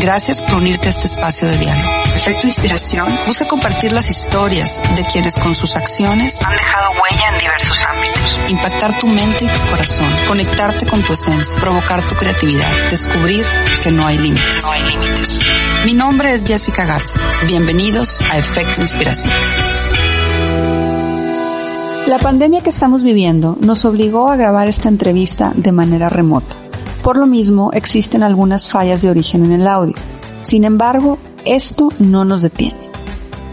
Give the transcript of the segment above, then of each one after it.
Gracias por unirte a este espacio de diálogo. Efecto Inspiración busca compartir las historias de quienes con sus acciones han dejado huella en diversos ámbitos. Impactar tu mente y tu corazón, conectarte con tu esencia, provocar tu creatividad, descubrir que no hay límites. No hay límites. Mi nombre es Jessica Garza. Bienvenidos a Efecto Inspiración. La pandemia que estamos viviendo nos obligó a grabar esta entrevista de manera remota. Por lo mismo, existen algunas fallas de origen en el audio. Sin embargo, esto no nos detiene.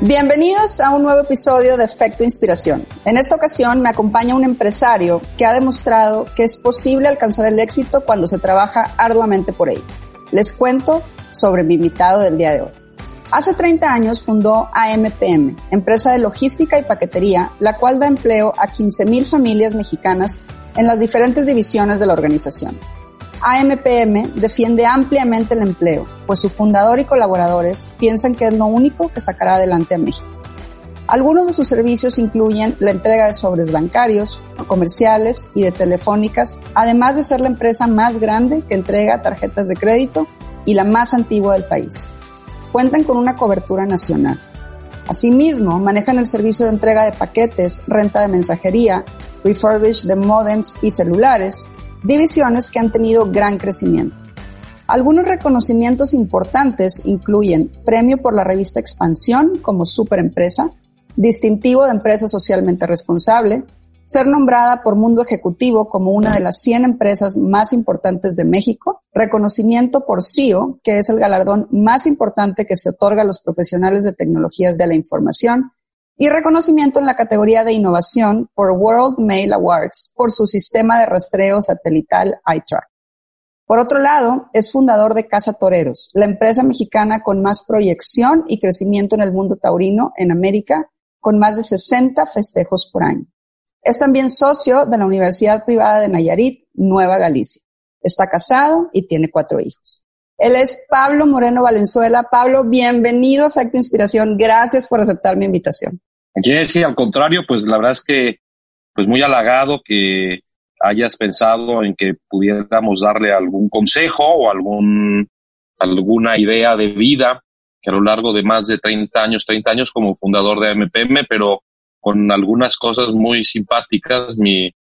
Bienvenidos a un nuevo episodio de Efecto Inspiración. En esta ocasión me acompaña un empresario que ha demostrado que es posible alcanzar el éxito cuando se trabaja arduamente por ello. Les cuento sobre mi invitado del día de hoy. Hace 30 años fundó AMPM, empresa de logística y paquetería, la cual da empleo a 15.000 familias mexicanas en las diferentes divisiones de la organización. AMPM defiende ampliamente el empleo, pues su fundador y colaboradores piensan que es lo único que sacará adelante a México. Algunos de sus servicios incluyen la entrega de sobres bancarios, comerciales y de telefónicas, además de ser la empresa más grande que entrega tarjetas de crédito y la más antigua del país. Cuentan con una cobertura nacional. Asimismo, manejan el servicio de entrega de paquetes, renta de mensajería, refurbish de modems y celulares, divisiones que han tenido gran crecimiento. Algunos reconocimientos importantes incluyen premio por la revista Expansión como superempresa, distintivo de empresa socialmente responsable, ser nombrada por Mundo Ejecutivo como una de las 100 empresas más importantes de México, reconocimiento por CIO, que es el galardón más importante que se otorga a los profesionales de tecnologías de la información, y reconocimiento en la categoría de innovación por World Mail Awards por su sistema de rastreo satelital iTrack. Por otro lado, es fundador de Casa Toreros, la empresa mexicana con más proyección y crecimiento en el mundo taurino en América, con más de 60 festejos por año. Es también socio de la Universidad Privada de Nayarit, Nueva Galicia. Está casado y tiene cuatro hijos. Él es Pablo Moreno Valenzuela. Pablo, bienvenido a Efecto Inspiración. Gracias por aceptar mi invitación. Jesse, al contrario, pues la verdad es que pues muy halagado que hayas pensado en que pudiéramos darle algún consejo o algún, alguna idea de vida que a lo largo de más de 30 años, 30 años como fundador de MPM, pero con algunas cosas muy simpáticas. Mi,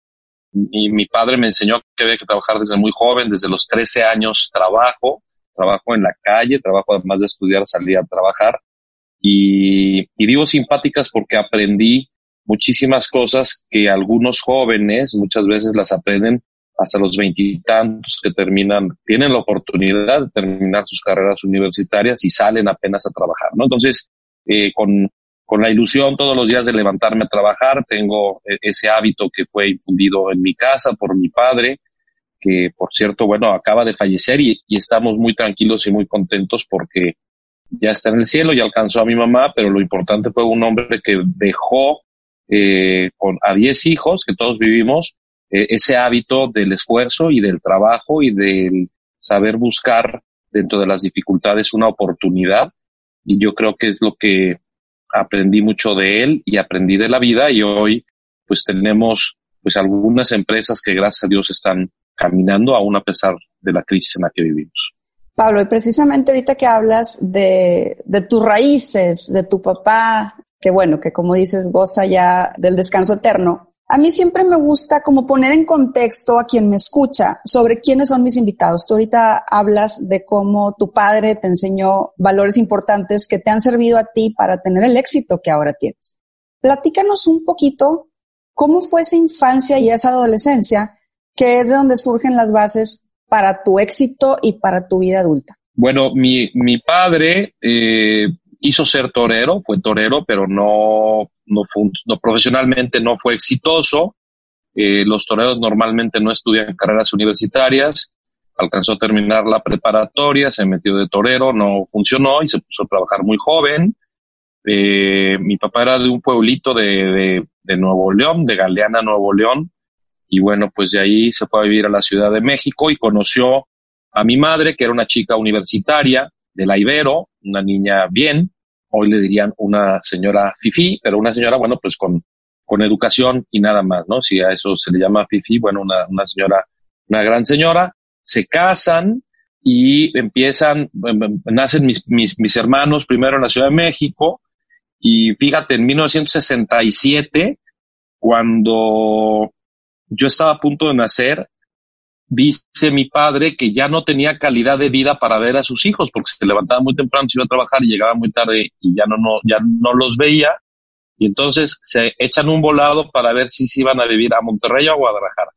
mi, padre me enseñó que había que trabajar desde muy joven, desde los 13 años trabajo, trabajo en la calle, trabajo además de estudiar, salía a trabajar y, y digo simpáticas porque aprendí muchísimas cosas que algunos jóvenes muchas veces las aprenden hasta los veintitantos que terminan, tienen la oportunidad de terminar sus carreras universitarias y salen apenas a trabajar, ¿no? Entonces, eh, con, con la ilusión todos los días de levantarme a trabajar, tengo eh, ese hábito que fue infundido en mi casa por mi padre, que por cierto, bueno, acaba de fallecer y, y estamos muy tranquilos y muy contentos porque ya está en el cielo, ya alcanzó a mi mamá, pero lo importante fue un hombre que dejó eh, con, a 10 hijos, que todos vivimos, eh, ese hábito del esfuerzo y del trabajo y del saber buscar dentro de las dificultades una oportunidad. Y yo creo que es lo que aprendí mucho de él y aprendí de la vida y hoy pues tenemos pues algunas empresas que gracias a Dios están caminando aún a pesar de la crisis en la que vivimos. Pablo, y precisamente ahorita que hablas de, de tus raíces, de tu papá, que bueno, que como dices, goza ya del descanso eterno. A mí siempre me gusta como poner en contexto a quien me escucha sobre quiénes son mis invitados. Tú ahorita hablas de cómo tu padre te enseñó valores importantes que te han servido a ti para tener el éxito que ahora tienes. Platícanos un poquito cómo fue esa infancia y esa adolescencia, que es de donde surgen las bases para tu éxito y para tu vida adulta? Bueno, mi, mi padre eh, quiso ser torero, fue torero, pero no, no, no profesionalmente no fue exitoso. Eh, los toreros normalmente no estudian carreras universitarias. Alcanzó a terminar la preparatoria, se metió de torero, no funcionó y se puso a trabajar muy joven. Eh, mi papá era de un pueblito de, de, de Nuevo León, de Galeana, Nuevo León, y bueno, pues de ahí se fue a vivir a la Ciudad de México y conoció a mi madre, que era una chica universitaria de la Ibero, una niña bien, hoy le dirían una señora fifi, pero una señora, bueno, pues con, con educación y nada más, ¿no? Si a eso se le llama fifi, bueno, una, una señora, una gran señora, se casan, y empiezan, em, em, nacen mis, mis, mis hermanos primero en la Ciudad de México y fíjate, en 1967, cuando yo estaba a punto de nacer, dice mi padre que ya no tenía calidad de vida para ver a sus hijos porque se levantaba muy temprano, se iba a trabajar y llegaba muy tarde y ya no, no, ya no los veía. Y entonces se echan un volado para ver si se iban a vivir a Monterrey o a Guadalajara.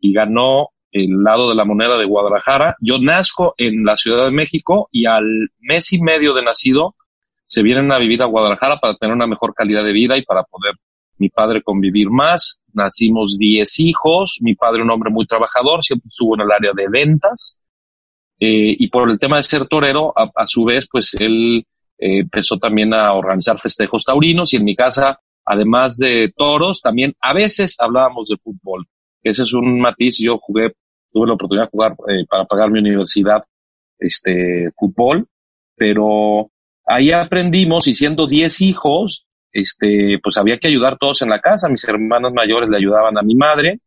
Y ganó el lado de la moneda de Guadalajara. Yo nazco en la Ciudad de México y al mes y medio de nacido se vienen a vivir a Guadalajara para tener una mejor calidad de vida y para poder mi padre convivir más. Nacimos 10 hijos, mi padre un hombre muy trabajador, siempre estuvo en el área de ventas. Eh, y por el tema de ser torero, a, su vez, pues él eh, empezó también a organizar festejos taurinos y en mi casa, además de toros, también a veces hablábamos de fútbol. Ese es un matiz. Yo jugué, tuve la oportunidad de jugar eh, para pagar mi universidad, este, fútbol, pero ahí aprendimos y siendo 10 hijos, este, pues había que ayudar todos en la casa. Mis hermanos mayores le ayudaban a mi madre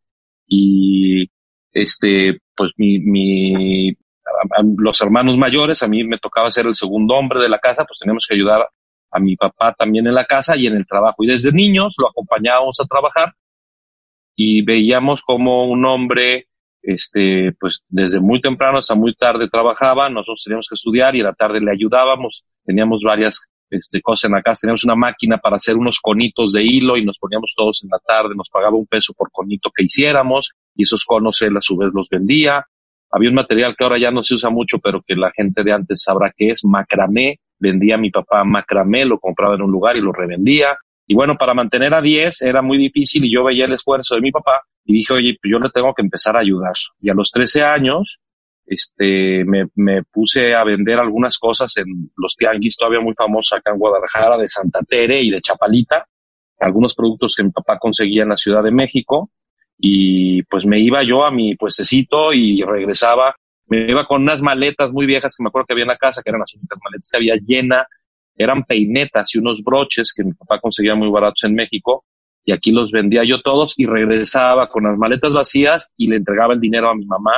y, este, pues mi, mi, los hermanos mayores, a mí me tocaba ser el segundo hombre de la casa, pues teníamos que ayudar a mi papá también en la casa y en el trabajo. Y desde niños lo acompañábamos a trabajar y veíamos como un hombre, este, pues desde muy temprano hasta muy tarde trabajaba, nosotros teníamos que estudiar y a la tarde le ayudábamos, teníamos varias este, cosas en la casa. Teníamos una máquina para hacer unos conitos de hilo y nos poníamos todos en la tarde, nos pagaba un peso por conito que hiciéramos y esos conos él a su vez los vendía. Había un material que ahora ya no se usa mucho, pero que la gente de antes sabrá que es macramé. Vendía mi papá macramé, lo compraba en un lugar y lo revendía. Y bueno, para mantener a 10 era muy difícil y yo veía el esfuerzo de mi papá y dije, oye, pues yo le tengo que empezar a ayudar. Y a los 13 años, este, me, me, puse a vender algunas cosas en los tianguis todavía muy famosos acá en Guadalajara, de Santa Tere y de Chapalita, algunos productos que mi papá conseguía en la Ciudad de México. Y pues me iba yo a mi puestecito y regresaba, me iba con unas maletas muy viejas que me acuerdo que había en la casa, que eran las únicas maletas que había llena, eran peinetas y unos broches que mi papá conseguía muy baratos en México. Y aquí los vendía yo todos y regresaba con las maletas vacías y le entregaba el dinero a mi mamá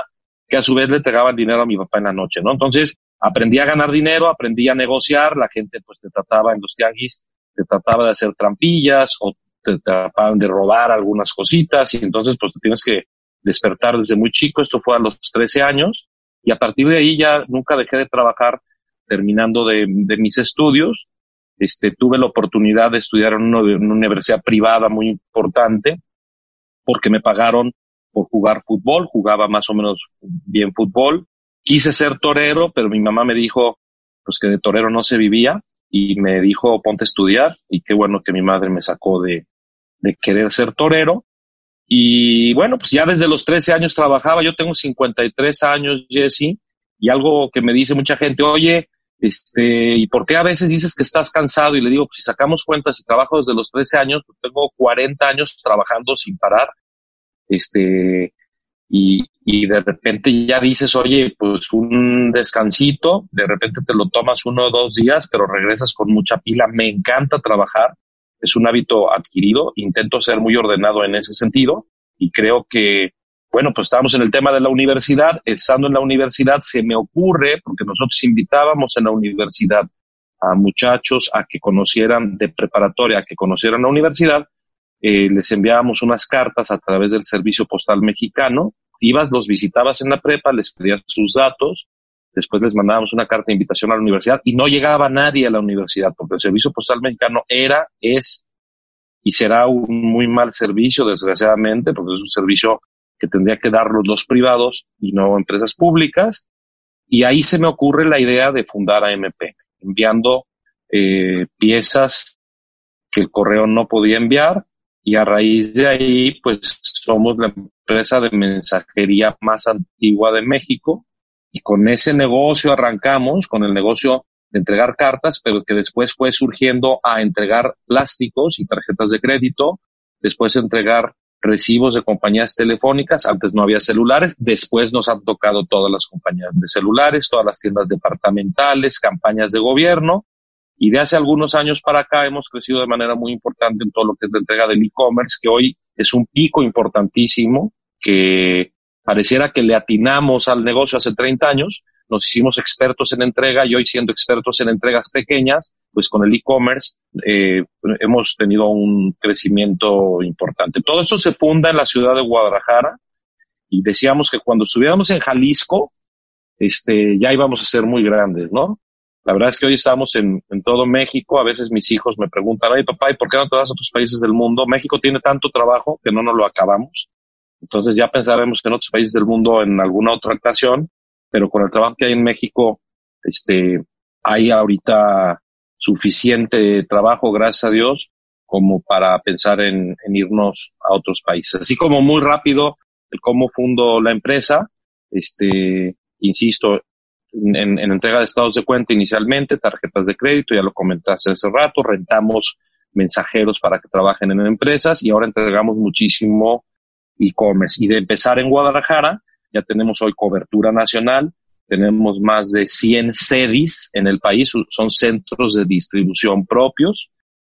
que a su vez le entregaban dinero a mi papá en la noche, ¿no? Entonces, aprendí a ganar dinero, aprendí a negociar, la gente pues te trataba en los tianguis, te trataba de hacer trampillas o te trataban de robar algunas cositas y entonces pues te tienes que despertar desde muy chico, esto fue a los 13 años y a partir de ahí ya nunca dejé de trabajar terminando de, mis estudios. Este, tuve la oportunidad de estudiar en una universidad privada muy importante porque me pagaron jugar fútbol, jugaba más o menos bien fútbol. Quise ser torero, pero mi mamá me dijo pues que de torero no se vivía y me dijo ponte a estudiar y qué bueno que mi madre me sacó de, de querer ser torero. Y bueno, pues ya desde los 13 años trabajaba, yo tengo 53 años, Jesse, y algo que me dice mucha gente, oye, este, ¿y por qué a veces dices que estás cansado? Y le digo, pues si sacamos cuentas y trabajo desde los 13 años, pues tengo 40 años trabajando sin parar este, y, y de repente ya dices, oye, pues un descansito, de repente te lo tomas uno o dos días, pero regresas con mucha pila. Me encanta trabajar, es un hábito adquirido, intento ser muy ordenado en ese sentido y creo que, bueno, pues estamos en el tema de la universidad, estando en la universidad se me ocurre, porque nosotros invitábamos en la universidad a muchachos a que conocieran de preparatoria, a que conocieran la universidad, eh, les enviábamos unas cartas a través del servicio postal mexicano, ibas, los visitabas en la prepa, les pedías sus datos, después les mandábamos una carta de invitación a la universidad y no llegaba nadie a la universidad porque el servicio postal mexicano era, es y será un muy mal servicio, desgraciadamente, porque es un servicio que tendría que darlos los privados y no empresas públicas. Y ahí se me ocurre la idea de fundar AMP, enviando eh, piezas que el correo no podía enviar y a raíz de ahí, pues somos la empresa de mensajería más antigua de México. Y con ese negocio arrancamos, con el negocio de entregar cartas, pero que después fue surgiendo a entregar plásticos y tarjetas de crédito, después entregar recibos de compañías telefónicas, antes no había celulares, después nos han tocado todas las compañías de celulares, todas las tiendas departamentales, campañas de gobierno, y de hace algunos años para acá hemos crecido de manera muy importante en todo lo que es la entrega del e-commerce, que hoy es un pico importantísimo, que pareciera que le atinamos al negocio hace 30 años, nos hicimos expertos en entrega y hoy siendo expertos en entregas pequeñas, pues con el e-commerce eh, hemos tenido un crecimiento importante. Todo eso se funda en la ciudad de Guadalajara y decíamos que cuando estuviéramos en Jalisco, este, ya íbamos a ser muy grandes, ¿no? La verdad es que hoy estamos en, todo México. A veces mis hijos me preguntan, ay papá, ¿y por qué no te vas a otros países del mundo? México tiene tanto trabajo que no nos lo acabamos. Entonces ya pensaremos en otros países del mundo en alguna otra ocasión, pero con el trabajo que hay en México, este, hay ahorita suficiente trabajo, gracias a Dios, como para pensar en, en irnos a otros países. Así como muy rápido, el cómo fundo la empresa, este, insisto, en, en, entrega de estados de cuenta inicialmente, tarjetas de crédito, ya lo comentaste hace rato, rentamos mensajeros para que trabajen en empresas y ahora entregamos muchísimo e-commerce. Y de empezar en Guadalajara, ya tenemos hoy cobertura nacional, tenemos más de 100 sedis en el país, son centros de distribución propios.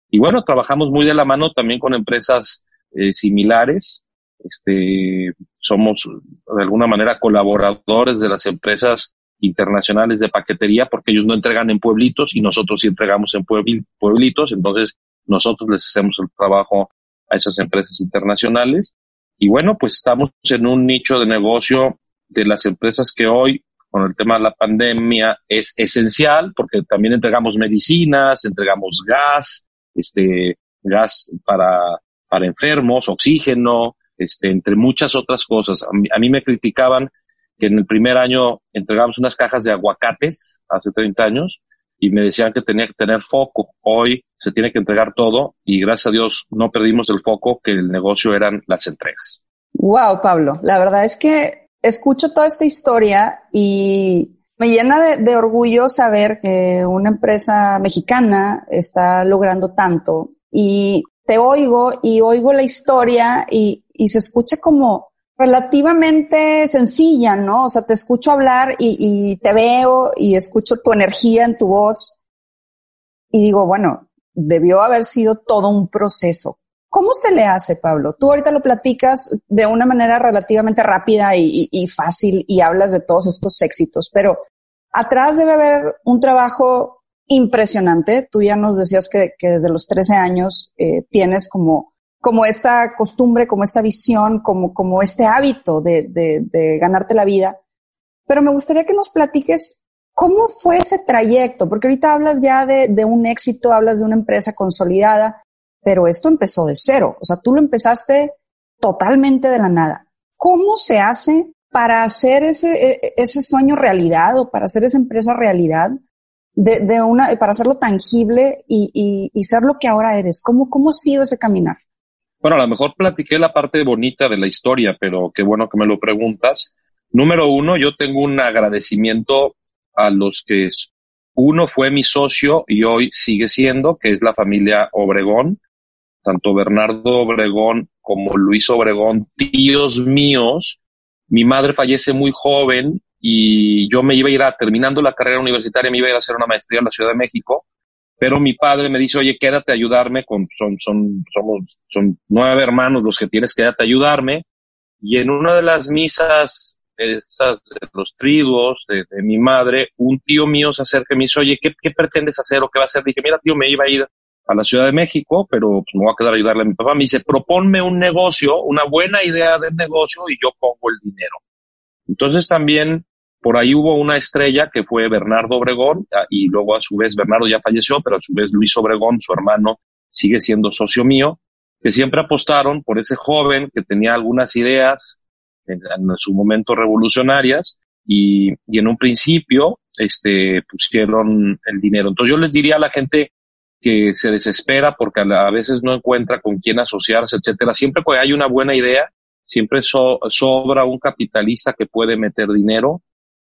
Y bueno, trabajamos muy de la mano también con empresas eh, similares. Este, somos de alguna manera colaboradores de las empresas internacionales de paquetería porque ellos no entregan en pueblitos y nosotros sí entregamos en pueblitos. Entonces, nosotros les hacemos el trabajo a esas empresas internacionales y bueno, pues estamos en un nicho de negocio de las empresas que hoy, con el tema de la pandemia, es esencial porque también entregamos medicinas, entregamos gas, este, gas para, para enfermos, oxígeno, este, entre muchas otras cosas. A mí, a mí me criticaban que en el primer año entregamos unas cajas de aguacates hace 30 años y me decían que tenía que tener foco. Hoy se tiene que entregar todo y gracias a Dios no perdimos el foco que el negocio eran las entregas. Wow, Pablo, la verdad es que escucho toda esta historia y me llena de, orgullo saber que una empresa mexicana está logrando tanto y te oigo y oigo la historia y, y se escucha como relativamente sencilla, ¿no? O sea, te escucho hablar y, te veo y escucho tu energía en tu voz y digo, bueno, debió haber sido todo un proceso. ¿Cómo se le hace, Pablo? Tú ahorita lo platicas de una manera relativamente rápida y, fácil y hablas de todos estos éxitos, pero atrás debe haber un trabajo impresionante. Tú ya nos decías que, que desde los 13 años eh, tienes como como esta costumbre, como esta visión, como, como este hábito de, de, de ganarte la vida. Pero me gustaría que nos platiques cómo fue ese trayecto, porque ahorita hablas ya de, de un éxito, hablas de una empresa consolidada, pero esto empezó de cero. O sea, tú lo empezaste totalmente de la nada. ¿Cómo se hace para hacer ese, e, ese sueño realidad o para hacer esa empresa realidad? De, de una, para hacerlo tangible y, y, y ser lo que ahora eres. ¿Cómo, ¿Cómo ha sido ese caminar? Bueno, a lo mejor platiqué la parte bonita de la historia, pero qué bueno que me lo preguntas. Número uno, yo tengo un agradecimiento a los que uno fue mi socio y hoy sigue siendo, que es la familia Obregón, tanto Bernardo Obregón como Luis Obregón, tíos míos. Mi madre fallece muy joven y yo me iba a ir a, terminando la carrera universitaria, me iba a ir a hacer una maestría en la Ciudad de México pero mi padre me dice, oye, quédate a ayudarme, con, son, son, somos, son nueve hermanos los que tienes, quédate a ayudarme. Y en una de las misas, esas, de los triduos de, mi madre, un tío mío se acerca y me dice, oye, ¿qué, ¿qué, pretendes hacer o qué va a hacer? Dije, mira, tío, me iba a ir a la Ciudad de México, pero pues, me voy a quedar a ayudarle a mi papá. Me dice, proponme un negocio, una buena idea del negocio y yo pongo el dinero. Entonces también por ahí hubo una estrella que fue Bernardo Obregón ah, y luego a su vez Bernardo ya falleció, pero a su vez Luis Obregón, su hermano, sigue siendo socio mío, que siempre apostaron por ese joven que tenía algunas ideas en, su momento revolucionarias y, en un principio este, pusieron el dinero. Entonces yo les diría a la gente que se desespera porque a, veces no encuentra con quién asociarse, etcétera. Siempre que hay una buena idea, siempre sobra un capitalista que puede meter dinero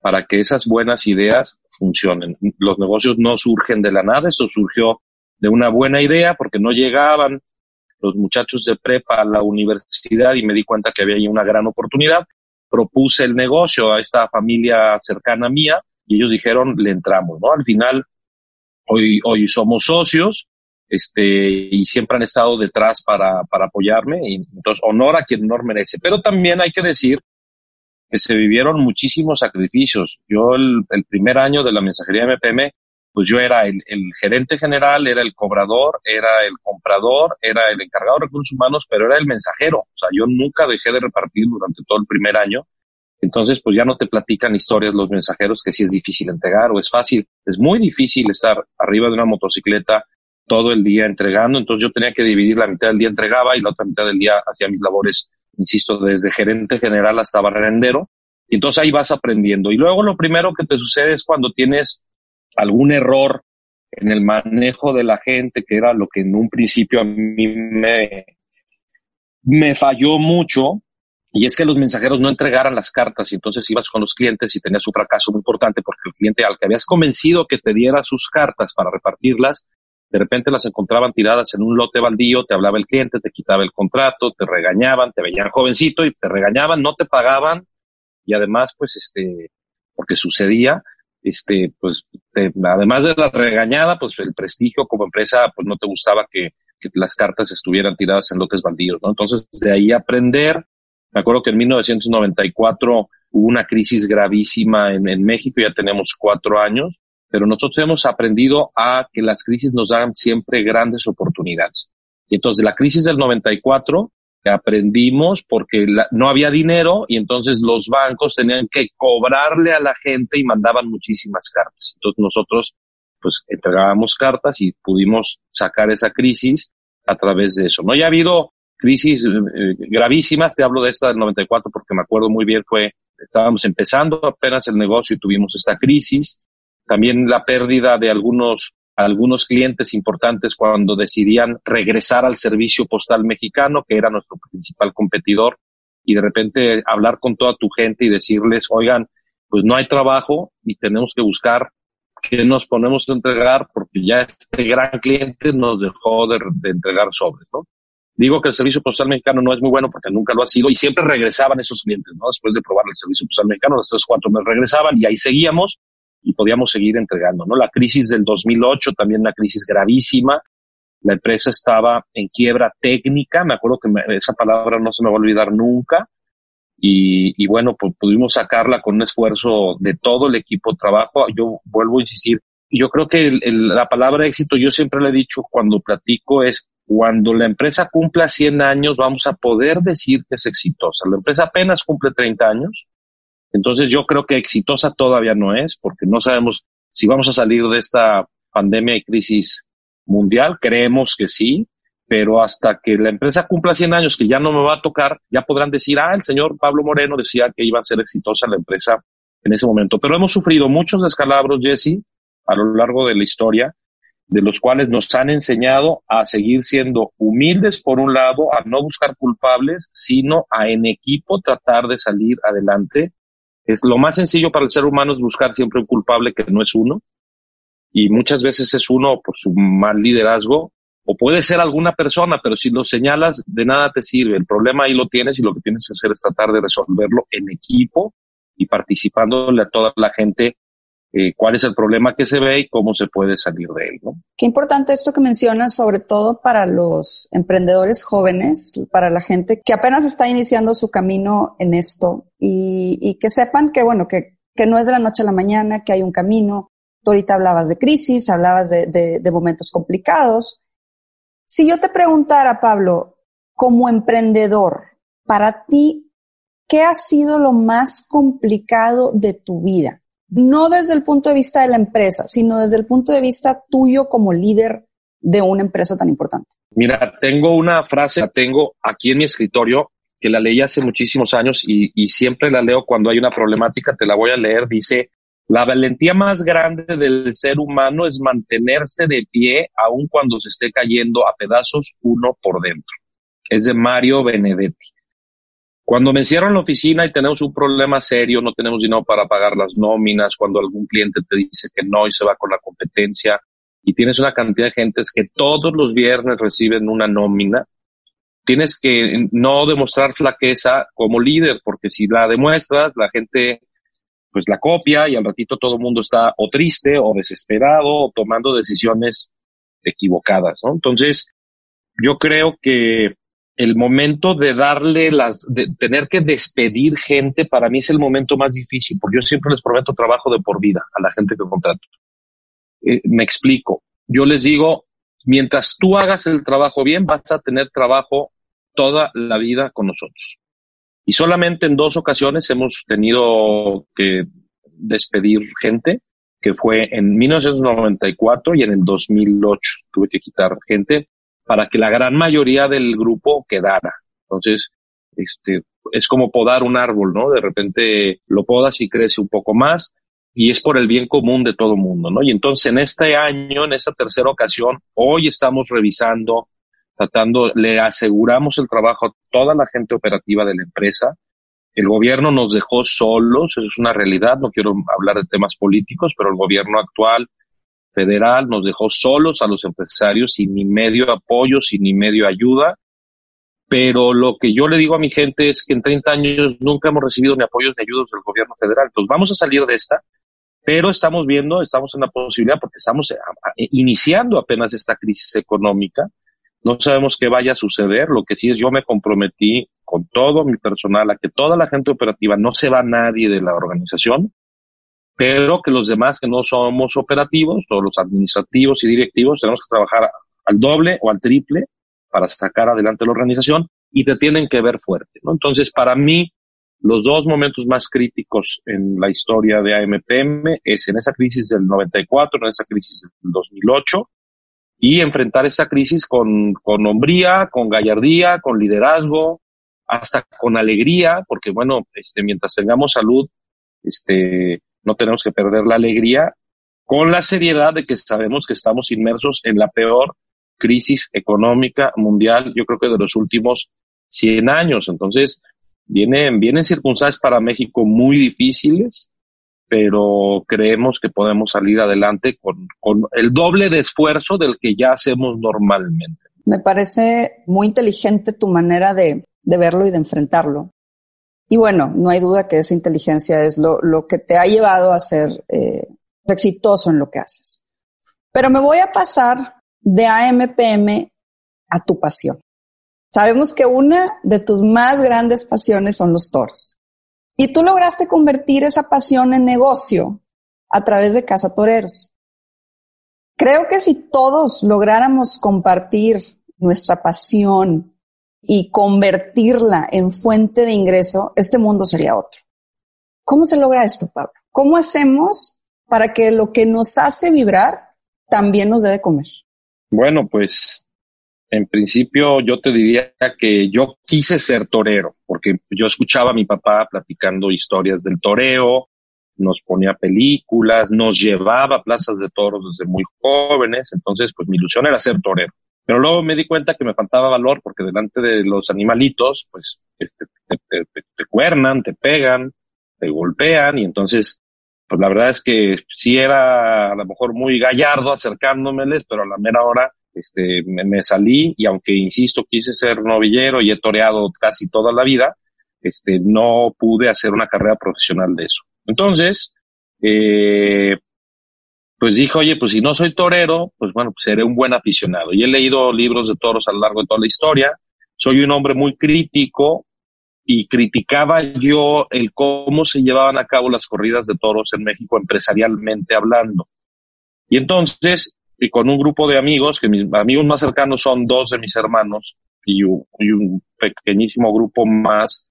para que esas buenas ideas funcionen. Los negocios no surgen de la nada, eso surgió de una buena idea porque no llegaban los muchachos de prepa a la universidad y me di cuenta que había ahí una gran oportunidad. Propuse el negocio a esta familia cercana mía y ellos dijeron, le entramos, ¿no? Al final, hoy, hoy somos socios, este, y siempre han estado detrás para, para apoyarme, y entonces honor a quien honor merece. Pero también hay que decir que se vivieron muchísimos sacrificios. Yo el, primer año de la mensajería MPM, pues yo era el, gerente general, era el cobrador, era el comprador, era el encargado de recursos humanos, pero era el mensajero. O sea, yo nunca dejé de repartir durante todo el primer año. Entonces, pues ya no te platican historias los mensajeros que si es difícil entregar o es fácil. Es muy difícil estar arriba de una motocicleta todo el día entregando. Entonces yo tenía que dividir la mitad del día entregaba y la otra mitad del día hacía mis labores insisto, desde gerente general hasta barrendero. Y entonces ahí vas aprendiendo. Y luego lo primero que te sucede es cuando tienes algún error en el manejo de la gente, que era lo que en un principio a mí me, me falló mucho, y es que los mensajeros no entregaran las cartas y entonces ibas con los clientes y tenías un fracaso muy importante porque el cliente al que habías convencido que te diera sus cartas para repartirlas, de repente las encontraban tiradas en un lote baldío, te hablaba el cliente, te quitaba el contrato, te regañaban, te veían jovencito y te regañaban, no te pagaban y además, pues, este, porque sucedía, este, pues, además de la regañada, pues el prestigio como empresa, pues no te gustaba que, que las cartas estuvieran tiradas en lotes baldíos, ¿no? Entonces, de ahí aprender. Me acuerdo que en 1994 hubo una crisis gravísima en, en México, ya tenemos cuatro años, pero nosotros hemos aprendido a que las crisis nos dan siempre grandes oportunidades. Y entonces la crisis del 94 aprendimos porque no había dinero y entonces los bancos tenían que cobrarle a la gente y mandaban muchísimas cartas. Entonces nosotros pues entregábamos cartas y pudimos sacar esa crisis a través de eso. No ya ha habido crisis eh, gravísimas, te hablo de esta del 94 porque me acuerdo muy bien fue estábamos empezando apenas el negocio y tuvimos esta crisis también la pérdida de algunos, algunos clientes importantes cuando decidían regresar al servicio postal mexicano, que era nuestro principal competidor, y de repente hablar con toda tu gente y decirles, oigan, pues no hay trabajo y tenemos que buscar qué nos ponemos a entregar porque ya este gran cliente nos dejó de, entregar sobres, ¿no? Digo que el servicio postal mexicano no es muy bueno porque nunca lo ha sido y siempre regresaban esos clientes, ¿no? Después de probar el servicio postal mexicano, los tres, cuatro meses regresaban y ahí seguíamos y podíamos seguir entregando, ¿no? La crisis del 2008, también una crisis gravísima. La empresa estaba en quiebra técnica, me acuerdo que esa palabra no se me va a olvidar nunca. Y, y bueno, pues pudimos sacarla con un esfuerzo de todo el equipo de trabajo. Yo vuelvo a insistir, yo creo que la palabra éxito, yo siempre le he dicho cuando platico, es cuando la empresa cumpla 100 años, vamos a poder decir que es exitosa. La empresa apenas cumple 30 años, entonces yo creo que exitosa todavía no es, porque no sabemos si vamos a salir de esta pandemia y crisis mundial. Creemos que sí, pero hasta que la empresa cumpla 100 años, que ya no me va a tocar, ya podrán decir, ah, el señor Pablo Moreno decía que iba a ser exitosa la empresa en ese momento. Pero hemos sufrido muchos descalabros, Jesse, a lo largo de la historia, de los cuales nos han enseñado a seguir siendo humildes, por un lado, a no buscar culpables, sino a en equipo tratar de salir adelante es lo más sencillo para el ser humano es buscar siempre un culpable que no es uno. Y muchas veces es uno por su mal liderazgo o puede ser alguna persona, pero si lo señalas, de nada te sirve. El problema ahí lo tienes y lo que tienes que hacer es tratar de resolverlo en equipo y participándole a toda la gente eh, cuál es el problema que se ve y cómo se puede salir de él. ¿no? Qué importante esto que mencionas, sobre todo para los emprendedores jóvenes, para la gente que apenas está iniciando su camino en esto y, que sepan que, bueno, que, que no es de la noche a la mañana, que hay un camino. Tú ahorita hablabas de crisis, hablabas de, de, de momentos complicados. Si yo te preguntara, Pablo, como emprendedor, para ti, ¿qué ha sido lo más complicado de tu vida? No desde el punto de vista de la empresa, sino desde el punto de vista tuyo como líder de una empresa tan importante? Mira, tengo una frase, la tengo aquí en mi escritorio, que la leí hace muchísimos años y, y siempre la leo cuando hay una problemática, te la voy a leer. Dice, la valentía más grande del ser humano es mantenerse de pie aun cuando se esté cayendo a pedazos uno por dentro. Es de Mario Benedetti. Cuando me encierran la oficina y tenemos un problema serio, no tenemos dinero para pagar las nóminas, cuando algún cliente te dice que no y se va con la competencia, y tienes una cantidad de gentes que todos los viernes reciben una nómina, tienes que no demostrar flaqueza como líder, porque si la demuestras, la gente pues la copia y al ratito todo el mundo está o triste o desesperado o tomando decisiones equivocadas, ¿no? Entonces, yo creo que el momento de darle las, de tener que despedir gente, para mí es el momento más difícil, porque yo siempre les prometo trabajo de por vida a la gente que contrato. Eh, me explico. Yo les digo, mientras tú hagas el trabajo bien, vas a tener trabajo toda la vida con nosotros. Y solamente en dos ocasiones hemos tenido que despedir gente, que fue en 1994 y en el 2008 tuve que quitar gente para que la gran mayoría del grupo quedara. Entonces, este, es como podar un árbol, ¿no? De repente lo podas y crece un poco más y es por el bien común de todo el mundo, ¿no? Y entonces en este año, en esta tercera ocasión, hoy estamos revisando, tratando, le aseguramos el trabajo a toda la gente operativa de la empresa. El gobierno nos dejó solos, eso es una realidad, no quiero hablar de temas políticos, pero el gobierno actual federal nos dejó solos a los empresarios sin ni medio apoyo, sin ni medio ayuda. Pero lo que yo le digo a mi gente es que en 30 años nunca hemos recibido ni apoyos ni ayudas del gobierno federal. Entonces vamos a salir de esta, pero estamos viendo, estamos en la posibilidad porque estamos eh, iniciando apenas esta crisis económica. No sabemos qué vaya a suceder. Lo que sí es yo me comprometí con todo mi personal a que toda la gente operativa no se va nadie de la organización pero que los demás que no somos operativos, todos los administrativos y directivos, tenemos que trabajar al doble o al triple para sacar adelante la organización y te tienen que ver fuerte. ¿no? Entonces, para mí, los dos momentos más críticos en la historia de AMPM es en esa crisis del 94, en esa crisis del 2008, y enfrentar esa crisis con, con hombría, con gallardía, con liderazgo, hasta con alegría, porque bueno, este, mientras tengamos salud, este, no tenemos que perder la alegría con la seriedad de que sabemos que estamos inmersos en la peor crisis económica mundial, yo creo que de los últimos 100 años. Entonces, vienen, circunstancias para México muy difíciles, pero creemos que podemos salir adelante con, el doble de esfuerzo del que ya hacemos normalmente. Me parece muy inteligente tu manera de verlo y de enfrentarlo. Y bueno, no hay duda que esa inteligencia es lo, que te ha llevado a ser eh, exitoso en lo que haces. Pero me voy a pasar de AMPM a tu pasión. Sabemos que una de tus más grandes pasiones son los toros. Y tú lograste convertir esa pasión en negocio a través de Casa Toreros. Creo que si todos lográramos compartir nuestra pasión y convertirla en fuente de ingreso, este mundo sería otro. ¿Cómo se logra esto, Pablo? ¿Cómo hacemos para que lo que nos hace vibrar también nos dé de comer? Bueno, pues en principio yo te diría que yo quise ser torero, porque yo escuchaba a mi papá platicando historias del toreo, nos ponía películas, nos llevaba a plazas de toros desde muy jóvenes, entonces pues mi ilusión era ser torero. Pero luego me di cuenta que me faltaba valor porque delante de los animalitos, pues, este, te, te, cuernan, te pegan, te golpean y entonces, pues la verdad es que sí era a lo mejor muy gallardo acercándomeles, pero a la mera hora, este, me, salí y aunque insisto, quise ser novillero y he toreado casi toda la vida, este, no pude hacer una carrera profesional de eso. Entonces, eh, pues dijo, oye, pues si no soy torero, pues bueno, pues seré un buen aficionado. Y he leído libros de toros a lo largo de toda la historia. Soy un hombre muy crítico y criticaba yo el cómo se llevaban a cabo las corridas de toros en México empresarialmente hablando. Y entonces, y con un grupo de amigos, que mis amigos más cercanos son dos de mis hermanos y un, y un pequeñísimo grupo más,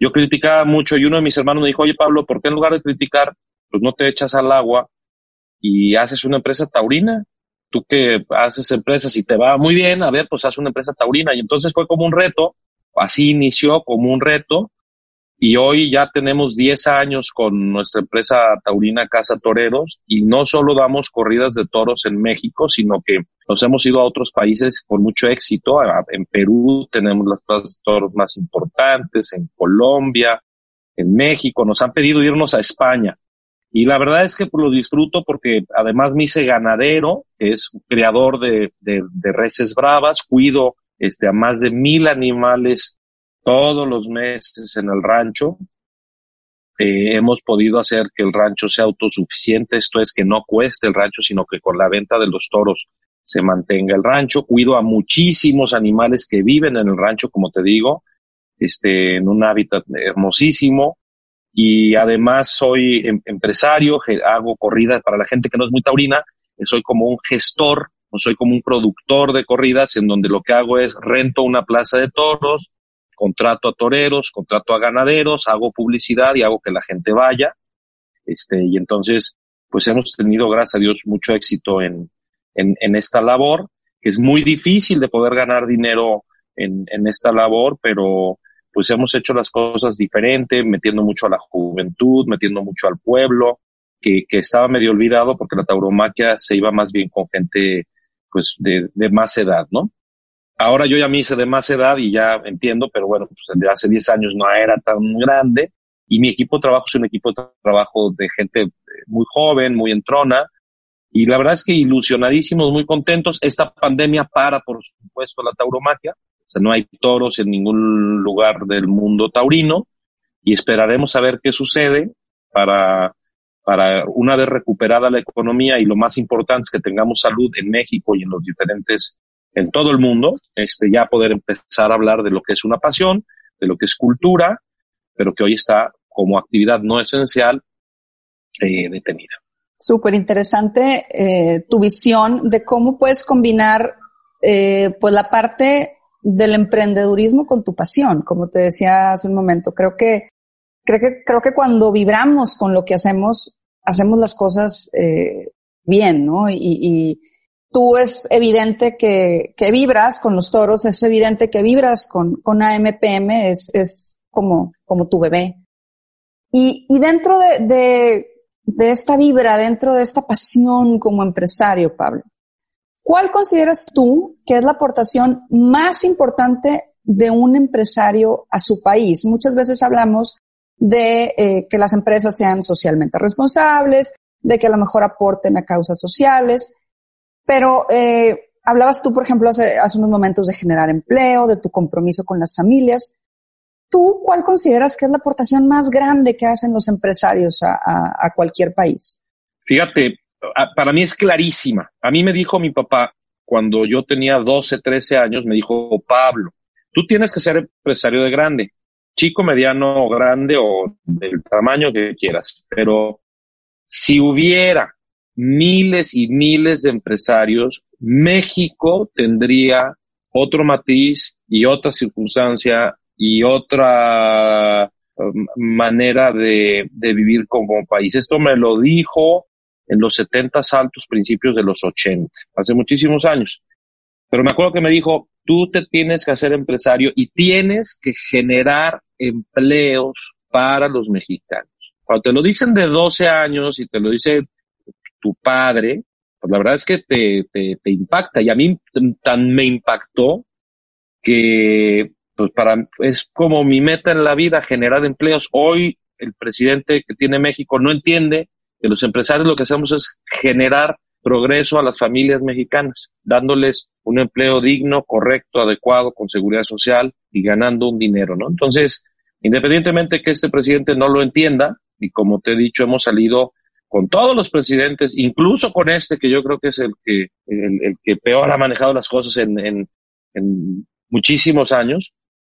yo criticaba mucho y uno de mis hermanos me dijo, oye Pablo, ¿por qué en lugar de criticar, pues no te echas al agua y haces una empresa taurina. Tú que haces empresas y te va muy bien, a ver, pues haz una empresa taurina. Y entonces fue como un reto, así inició como un reto. Y hoy ya tenemos 10 años con nuestra empresa taurina Casa Toreros y no solo damos corridas de toros en México, sino que nos hemos ido a otros países con mucho éxito. En Perú tenemos las plazas de toros más importantes, en Colombia, en México. Nos han pedido irnos a España. Y la verdad es que pues, lo disfruto porque además me hice ganadero, es creador de, de, reses bravas, cuido este, a más de mil animales todos los meses en el rancho. Eh, hemos podido hacer que el rancho sea autosuficiente, esto es que no cueste el rancho, sino que con la venta de los toros se mantenga el rancho. Cuido a muchísimos animales que viven en el rancho, como te digo, este, en un hábitat hermosísimo. Y además soy em, empresario, hago corridas para la gente que no es muy taurina, soy como un gestor, no soy como un productor de corridas en donde lo que hago es rento una plaza de toros, contrato a toreros, contrato a ganaderos, hago publicidad y hago que la gente vaya. Este, y entonces, pues hemos tenido, gracias a Dios, mucho éxito en, en, en esta labor, que es muy difícil de poder ganar dinero en, en esta labor, pero pues hemos hecho las cosas diferente, metiendo mucho a la juventud, metiendo mucho al pueblo, que, que estaba medio olvidado porque la tauromaquia se iba más bien con gente pues de, de más edad, ¿no? Ahora yo ya me hice de más edad y ya entiendo, pero bueno, pues hace 10 años no era tan grande y mi equipo de trabajo es un equipo de trabajo de gente eh, muy joven, muy entrona y la verdad es que ilusionadísimos, muy contentos. Esta pandemia para, por supuesto, la tauromaquia. O sea, no hay toros en ningún lugar del mundo taurino y esperaremos a ver qué sucede para, para una vez recuperada la economía y lo más importante es que tengamos salud en México y en los diferentes en todo el mundo, este, ya poder empezar a hablar de lo que es una pasión, de lo que es cultura, pero que hoy está como actividad no esencial eh, detenida. Súper interesante eh, tu visión de cómo puedes combinar eh, pues la parte del emprendedurismo con tu pasión, como te decía hace un momento. Creo que creo que creo que cuando vibramos con lo que hacemos, hacemos las cosas eh, bien, ¿no? Y, y tú es evidente que, que vibras con los toros, es evidente que vibras con, con AMPM, es, es como, como tu bebé. Y, y dentro de, de, de esta vibra, dentro de esta pasión como empresario, Pablo, ¿cuál consideras tú que es la aportación más importante de un empresario a su país? Muchas veces hablamos de eh, que las empresas sean socialmente responsables, de que a lo mejor aporten a causas sociales, pero eh, hablabas tú, por ejemplo, hace, hace unos momentos de generar empleo, de tu compromiso con las familias. ¿Tú cuál consideras que es la aportación más grande que hacen los empresarios a, a, a cualquier país? Fíjate, para mí es clarísima. A mí me dijo mi papá, cuando yo tenía 12, 13 años, me dijo, Pablo, tú tienes que ser empresario de grande, chico, mediano, grande o del tamaño que quieras. Pero si hubiera miles y miles de empresarios, México tendría otro matiz y otra circunstancia y otra um, manera de, de, vivir como país. Esto me lo dijo en los 70 altos principios de los 80, hace muchísimos años. Pero me acuerdo que me dijo, tú te tienes que hacer empresario y tienes que generar empleos para los mexicanos. Cuando te lo dicen de 12 años y te lo dice tu padre, pues la verdad es que te, te, te impacta. Y a mí tan me impactó que pues para, es como mi meta en la vida, generar empleos. Hoy el presidente que tiene México no entiende que los empresarios lo que hacemos es generar progreso a las familias mexicanas, dándoles un empleo digno, correcto, adecuado, con seguridad social y ganando un dinero, ¿no? Entonces, independientemente que este presidente no lo entienda, y como te he dicho, hemos salido con todos los presidentes, incluso con este, que yo creo que es el que, el, que peor ha manejado las cosas en, en, en, muchísimos años,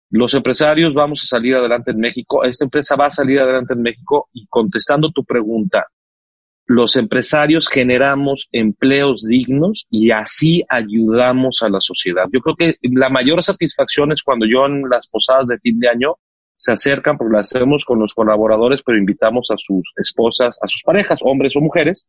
los empresarios vamos a salir adelante en México, esta empresa va a salir adelante en México y contestando tu pregunta, los empresarios generamos empleos dignos y así ayudamos a la sociedad. Yo creo que la mayor satisfacción es cuando yo en las posadas de fin de año se acercan, porque lo hacemos con los colaboradores, pero invitamos a sus esposas, a sus parejas, hombres o mujeres,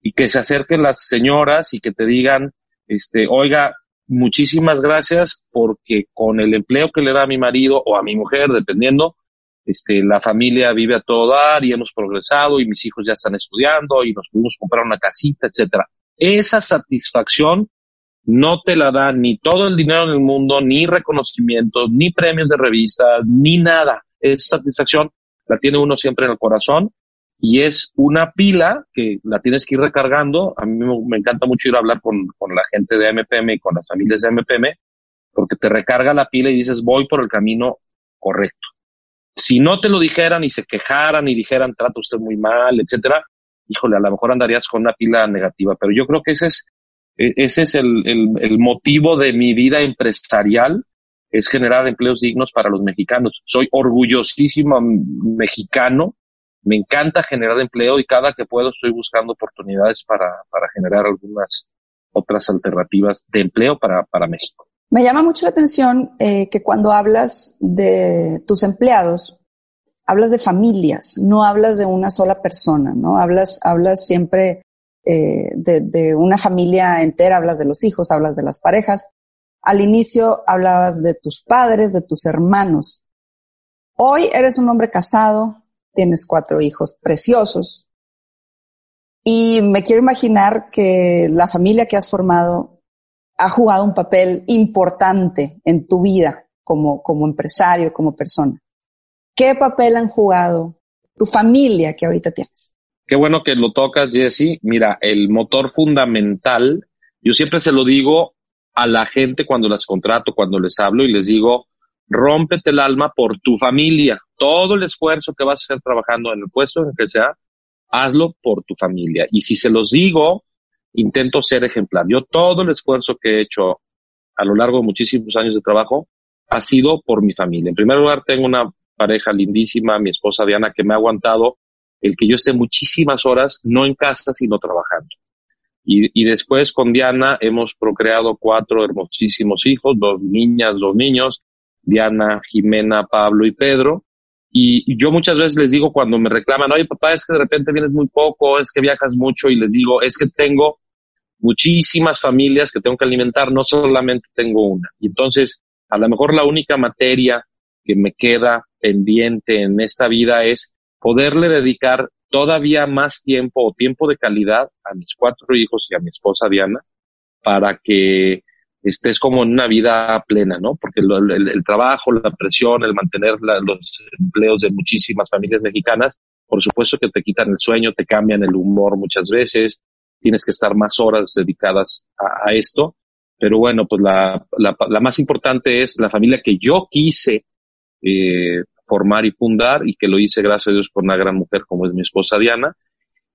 y que se acerquen las señoras y que te digan, este, oiga, muchísimas gracias porque con el empleo que le da a mi marido o a mi mujer, dependiendo, este, la familia vive a todo dar y hemos progresado y mis hijos ya están estudiando y nos pudimos comprar una casita, etcétera. Esa satisfacción no te la da ni todo el dinero en el mundo, ni reconocimientos, ni premios de revistas, ni nada. Esa satisfacción la tiene uno siempre en el corazón y es una pila que la tienes que ir recargando. A mí me, encanta mucho ir a hablar con, con la gente de MPM y con las familias de MPM porque te recarga la pila y dices voy por el camino correcto. Si no te lo dijeran y se quejaran y dijeran trata usted muy mal, etcétera, híjole, a lo mejor andarías con una pila negativa, pero yo creo que ese es E, ese es el, el, motivo de mi vida empresarial, es generar empleos dignos para los mexicanos. Soy orgullosísimo mexicano, me encanta generar empleo y cada que puedo estoy buscando oportunidades para, para generar algunas otras alternativas de empleo para, para México. Me llama mucho la atención eh, que cuando hablas de tus empleados, hablas de familias, no hablas de una sola persona, ¿no? Hablas, hablas siempre eh, de, una familia entera, hablas de los hijos, hablas de las parejas. Al inicio hablabas de tus padres, de tus hermanos. Hoy eres un hombre casado, tienes cuatro hijos preciosos. Y me quiero imaginar que la familia que has formado ha jugado un papel importante en tu vida como, como empresario, como persona. ¿Qué papel han jugado tu familia que ahorita tienes? Qué bueno que lo tocas, Jesse. Mira, el motor fundamental, yo siempre se lo digo a la gente cuando las contrato, cuando les hablo y les digo, rómpete el alma por tu familia. Todo el esfuerzo que vas a hacer trabajando en el puesto en el que sea, hazlo por tu familia. Y si se los digo, intento ser ejemplar. Yo todo el esfuerzo que he hecho a lo largo de muchísimos años de trabajo ha sido por mi familia. En primer lugar, tengo una pareja lindísima, mi esposa Diana, que me ha aguantado el que yo esté muchísimas horas, no en casa, sino trabajando. Y, después con Diana hemos procreado cuatro hermosísimos hijos, dos niñas, dos niños, Diana, Jimena, Pablo y Pedro. Y, yo muchas veces les digo cuando me reclaman, oye papá, es que de repente vienes muy poco, es que viajas mucho, y les digo, es que tengo muchísimas familias que tengo que alimentar, no solamente tengo una. Y entonces, a lo mejor la única materia que me queda pendiente en esta vida es poderle dedicar todavía más tiempo o tiempo de calidad a mis cuatro hijos y a mi esposa Diana para que estés como en una vida plena, ¿no? Porque el, trabajo, la presión, el mantener los empleos de muchísimas familias mexicanas, por supuesto que te quitan el sueño, te cambian el humor muchas veces, tienes que estar más horas dedicadas a, esto. Pero bueno, pues la, la, la, más importante es la familia que yo quise eh, formar y fundar y que lo hice, gracias a Dios, con una gran mujer como es mi esposa Diana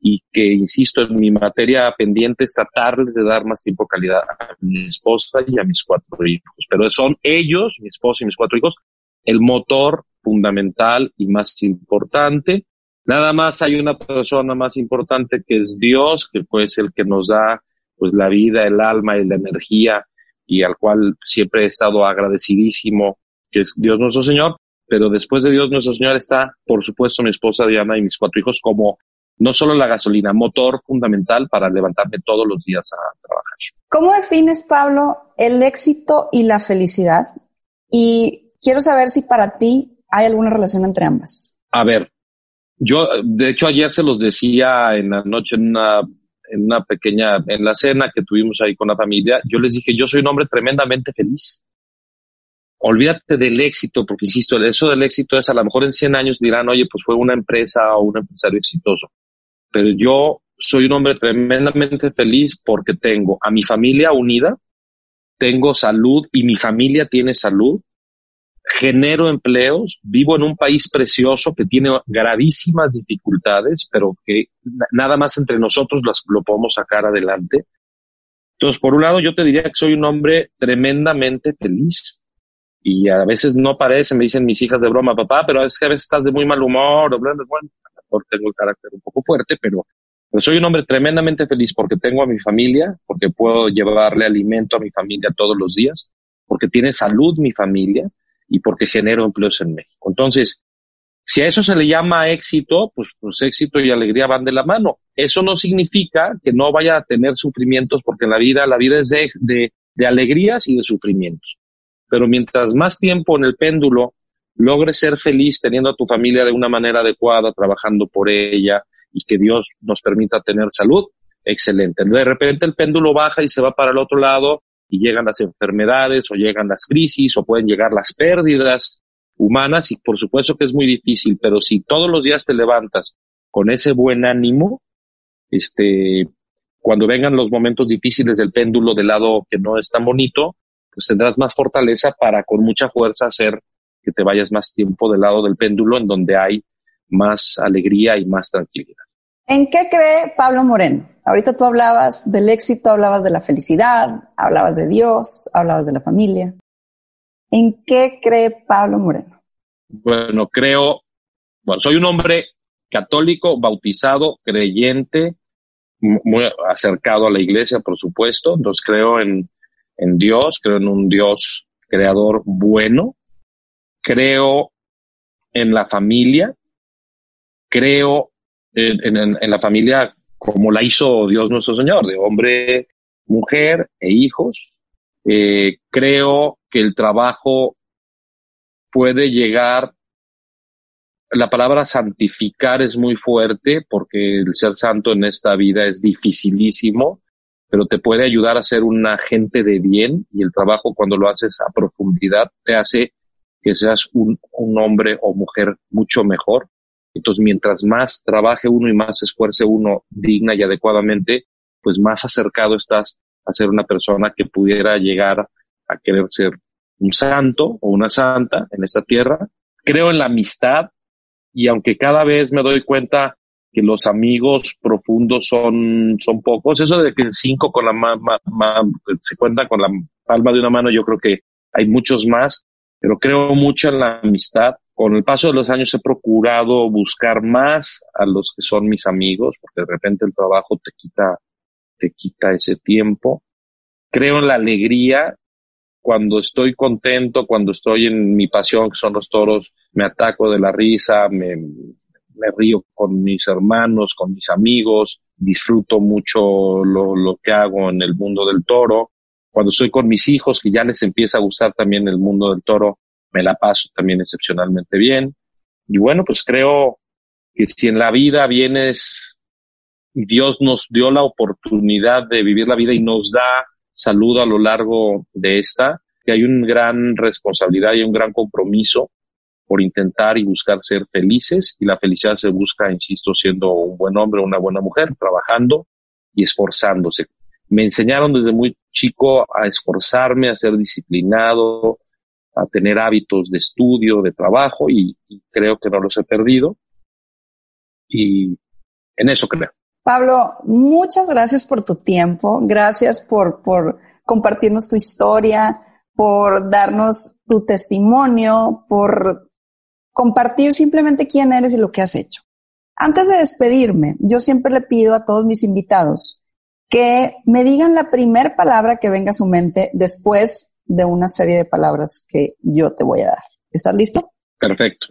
y que, insisto, en mi materia pendiente es tratarles de dar más tiempo calidad a mi esposa y a mis cuatro hijos. Pero son ellos, mi esposa y mis cuatro hijos, el motor fundamental y más importante. Nada más hay una persona más importante que es Dios, que pues el que nos da pues la vida, el alma y la energía y al cual siempre he estado agradecidísimo, que es Dios nuestro Señor pero después de Dios nuestro Señor está, por supuesto, mi esposa Diana y mis cuatro hijos como no solo la gasolina, motor fundamental para levantarme todos los días a trabajar. ¿Cómo defines, Pablo, el éxito y la felicidad? Y quiero saber si para ti hay alguna relación entre ambas. A ver, yo, de hecho, ayer se los decía en la noche en una, en una pequeña, en la cena que tuvimos ahí con la familia, yo les dije, yo soy un hombre tremendamente feliz olvídate del éxito, porque insisto, eso del éxito es a lo mejor en 100 años dirán, oye, pues fue una empresa o un empresario exitoso. Pero yo soy un hombre tremendamente feliz porque tengo a mi familia unida, tengo salud y mi familia tiene salud, genero empleos, vivo en un país precioso que tiene gravísimas dificultades, pero que nada más entre nosotros las, lo podemos sacar adelante. Entonces, por un lado, yo te diría que soy un hombre tremendamente feliz y a veces no parece, me dicen mis hijas de broma, papá, pero es que a veces estás de muy mal humor, o tengo el carácter un poco fuerte, pero, soy un hombre tremendamente feliz porque tengo a mi familia, porque puedo llevarle alimento a mi familia todos los días, porque tiene salud mi familia y porque genero empleos en México. Entonces, si a eso se le llama éxito, pues, pues éxito y alegría van de la mano. Eso no significa que no vaya a tener sufrimientos, porque en la vida, la vida es de, de, de alegrías y de sufrimientos pero mientras más tiempo en el péndulo logres ser feliz teniendo a tu familia de una manera adecuada, trabajando por ella y que Dios nos permita tener salud, excelente. De repente el péndulo baja y se va para el otro lado y llegan las enfermedades o llegan las crisis o pueden llegar las pérdidas humanas y por supuesto que es muy difícil, pero si todos los días te levantas con ese buen ánimo, este, cuando vengan los momentos difíciles del péndulo del lado que no es tan bonito, pues tendrás más fortaleza para con mucha fuerza hacer que te vayas más tiempo del lado del péndulo en donde hay más alegría y más tranquilidad. ¿En qué cree Pablo Moreno? Ahorita tú hablabas del éxito, hablabas de la felicidad, hablabas de Dios, hablabas de la familia. ¿En qué cree Pablo Moreno? Bueno, creo, bueno, soy un hombre católico, bautizado, creyente, muy acercado a la iglesia, por supuesto. Entonces creo en, en Dios, creo en un Dios creador bueno, creo en la familia, creo en, la familia como la hizo Dios nuestro Señor, de hombre, mujer e hijos. Eh, creo que el trabajo puede llegar, la palabra santificar es muy fuerte porque el ser santo en esta vida es dificilísimo, pero te puede ayudar a ser un agente de bien y el trabajo cuando lo haces a profundidad te hace que seas un, hombre o mujer mucho mejor. Entonces, mientras más trabaje uno y más esfuerce uno digna y adecuadamente, pues más acercado estás a ser una persona que pudiera llegar a querer ser un santo o una santa en esta tierra. Creo en la amistad y aunque cada vez me doy cuenta que los amigos profundos son, son pocos, eso de que cinco con la se cuenta con la palma de una mano, yo creo que hay muchos más, pero creo mucho en la amistad. Con el paso de los años he procurado buscar más a los que son mis amigos, porque de repente el trabajo te quita, te quita ese tiempo. Creo en la alegría. Cuando estoy contento, cuando estoy en mi pasión, que son los toros, me ataco de la risa, me, me río con mis hermanos, con mis amigos, disfruto mucho lo, lo que hago en el mundo del toro cuando estoy con mis hijos, que ya les empieza a gustar también el mundo del toro, me la paso también excepcionalmente bien. Y bueno, pues creo que si en la vida vienes y Dios nos dio la oportunidad de vivir la vida y nos da salud a lo largo de esta, que hay una gran responsabilidad y un gran compromiso por intentar y buscar ser felices y la felicidad se busca, insisto, siendo un buen hombre o una buena mujer, trabajando y esforzándose me enseñaron desde muy chico a esforzarme, a ser disciplinado, a tener hábitos de estudio, de trabajo y, creo que no los he perdido. Y en eso creo. Pablo, muchas gracias por tu tiempo, gracias por, por compartirnos tu historia, por darnos tu testimonio, por compartir simplemente quién eres y lo que has hecho. Antes de despedirme, yo siempre le pido a todos mis invitados que me digan la primera palabra que venga a su mente después de una serie de palabras que yo te voy a dar. ¿Estás listo? Perfecto.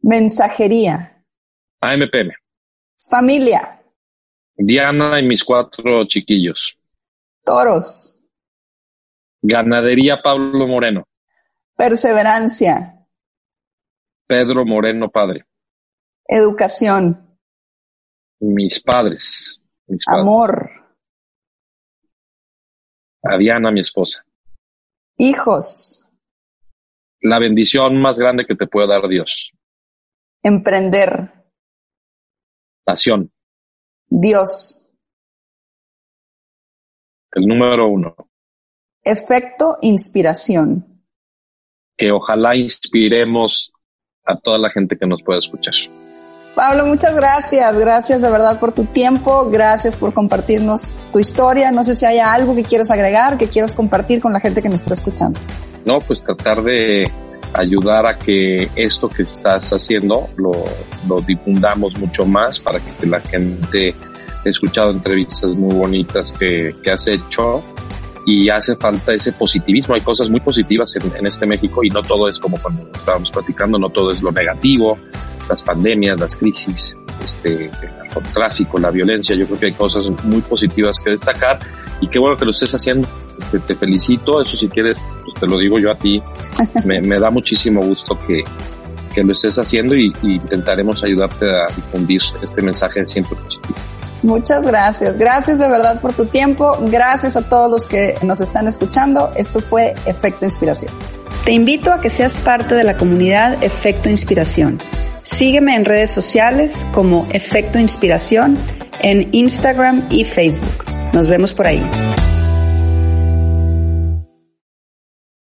Mensajería. AMPM. Familia. Diana y mis cuatro chiquillos. Toros. Ganadería Pablo Moreno. Perseverancia. Pedro Moreno Padre. Educación. Mis padres. Mis padres. A Diana, mi esposa. Hijos. La bendición más grande que te puede dar Dios. Emprender. Pasión. Dios. El número uno. Efecto inspiración. Que ojalá inspiremos a toda la gente que nos pueda escuchar. Pablo, muchas gracias. Gracias de verdad por tu tiempo. Gracias por compartirnos tu historia. No sé si hay algo que quieras agregar, que quieras compartir con la gente que nos está escuchando. No, pues tratar de ayudar a que esto que estás haciendo lo, lo difundamos mucho más para que la gente he escuchado entrevistas muy bonitas que, que has hecho y hace falta ese positivismo. Hay cosas muy positivas en, en, este México y no todo es como cuando estábamos platicando, no todo es lo negativo, las pandemias, las crisis, este, el narcotráfico, la violencia. Yo creo que hay cosas muy positivas que destacar y qué bueno que lo estés haciendo. Te, felicito. Eso si quieres, pues te lo digo yo a ti. Me, me da muchísimo gusto que, que lo estés haciendo y, y, intentaremos ayudarte a difundir este mensaje siempre positivo. Muchas gracias. Gracias de verdad por tu tiempo. Gracias a todos los que nos están escuchando. Esto fue Efecto Inspiración. Te invito a que seas parte de la comunidad Efecto Inspiración. Sígueme en redes sociales como Efecto Inspiración en Instagram y Facebook. Nos vemos por ahí.